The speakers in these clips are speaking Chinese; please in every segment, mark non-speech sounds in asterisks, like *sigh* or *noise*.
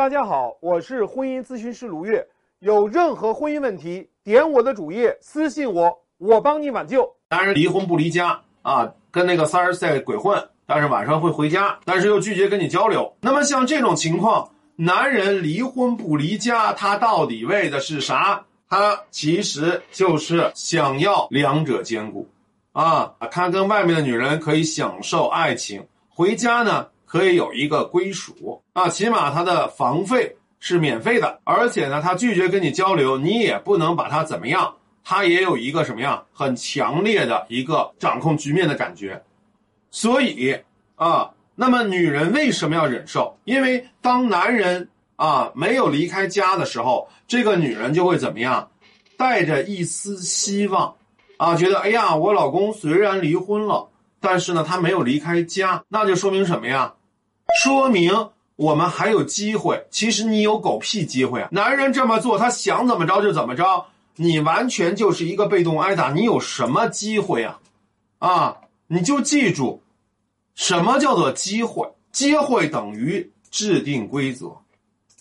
大家好，我是婚姻咨询师卢月。有任何婚姻问题，点我的主页私信我，我帮你挽救。男人离婚不离家啊，跟那个三儿在鬼混，但是晚上会回家，但是又拒绝跟你交流。那么像这种情况，男人离婚不离家，他到底为的是啥？他其实就是想要两者兼顾。啊，他跟外面的女人可以享受爱情，回家呢可以有一个归属啊，起码他的房费是免费的，而且呢，他拒绝跟你交流，你也不能把他怎么样，他也有一个什么样很强烈的一个掌控局面的感觉，所以啊，那么女人为什么要忍受？因为当男人啊没有离开家的时候，这个女人就会怎么样，带着一丝希望。啊，觉得哎呀，我老公虽然离婚了，但是呢，他没有离开家，那就说明什么呀？说明我们还有机会。其实你有狗屁机会啊！男人这么做，他想怎么着就怎么着，你完全就是一个被动挨打。你有什么机会啊？啊，你就记住，什么叫做机会？机会等于制定规则。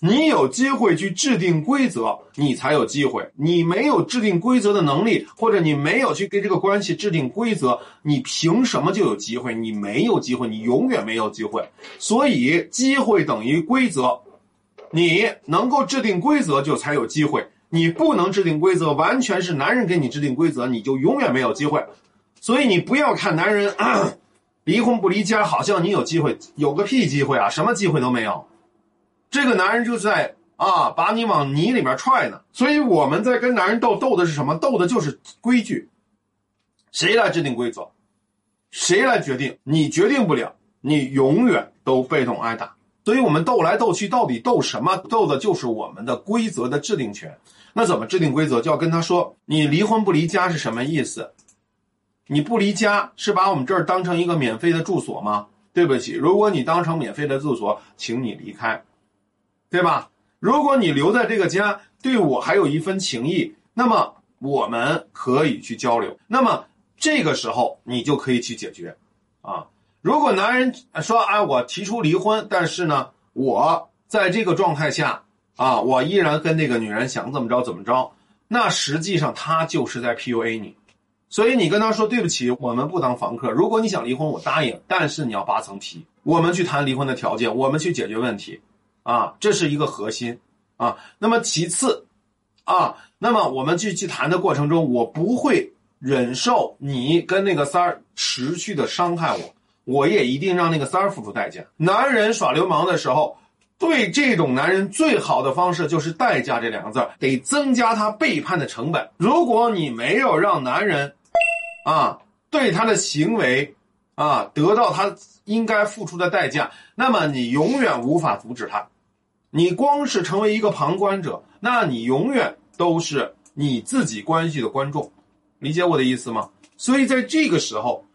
你有机会去制定规则，你才有机会。你没有制定规则的能力，或者你没有去给这个关系制定规则，你凭什么就有机会？你没有机会，你永远没有机会。所以，机会等于规则。你能够制定规则，就才有机会。你不能制定规则，完全是男人给你制定规则，你就永远没有机会。所以，你不要看男人 *coughs* 离婚不离家，好像你有机会，有个屁机会啊！什么机会都没有。这个男人就在啊，把你往泥里面踹呢。所以我们在跟男人斗，斗的是什么？斗的就是规矩。谁来制定规则？谁来决定？你决定不了，你永远都被动挨打。所以我们斗来斗去，到底斗什么？斗的就是我们的规则的制定权。那怎么制定规则？就要跟他说：你离婚不离家是什么意思？你不离家是把我们这儿当成一个免费的住所吗？对不起，如果你当成免费的住所，请你离开。对吧？如果你留在这个家，对我还有一分情谊，那么我们可以去交流。那么这个时候你就可以去解决，啊。如果男人说：“哎，我提出离婚，但是呢，我在这个状态下啊，我依然跟那个女人想怎么着怎么着。”那实际上他就是在 PUA 你。所以你跟他说：“对不起，我们不当房客。如果你想离婚，我答应，但是你要扒层皮，我们去谈离婚的条件，我们去解决问题。”啊，这是一个核心，啊，那么其次，啊，那么我们去去谈的过程中，我不会忍受你跟那个三儿持续的伤害我，我也一定让那个三儿付出代价。男人耍流氓的时候，对这种男人最好的方式就是代价这两个字，得增加他背叛的成本。如果你没有让男人，啊，对他的行为，啊，得到他应该付出的代价，那么你永远无法阻止他。你光是成为一个旁观者，那你永远都是你自己关系的观众，理解我的意思吗？所以在这个时候，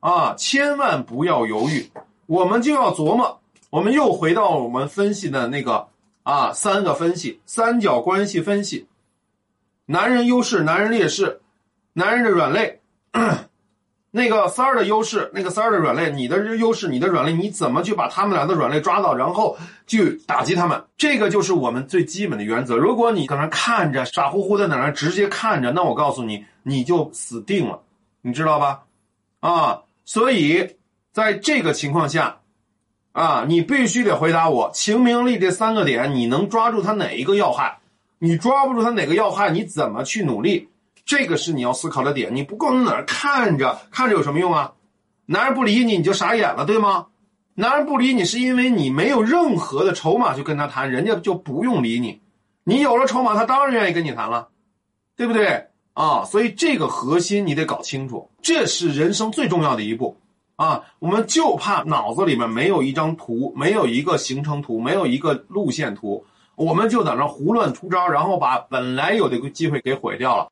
啊，千万不要犹豫，我们就要琢磨。我们又回到我们分析的那个啊，三个分析，三角关系分析，男人优势，男人劣势，男人的软肋。那个三儿的优势，那个三儿的软肋，你的优势，你的软肋，你怎么去把他们俩的软肋抓到，然后去打击他们？这个就是我们最基本的原则。如果你搁那看着傻乎乎的在那直接看着，那我告诉你，你就死定了，你知道吧？啊，所以在这个情况下，啊，你必须得回答我，秦明利这三个点，你能抓住他哪一个要害？你抓不住他哪个要害，你怎么去努力？这个是你要思考的点，你不光在哪儿看着看着有什么用啊？男人不理你，你就傻眼了，对吗？男人不理你，是因为你没有任何的筹码去跟他谈，人家就不用理你。你有了筹码，他当然愿意跟你谈了，对不对啊？所以这个核心你得搞清楚，这是人生最重要的一步啊！我们就怕脑子里面没有一张图，没有一个行程图，没有一个路线图，我们就在那胡乱出招，然后把本来有的机会给毁掉了。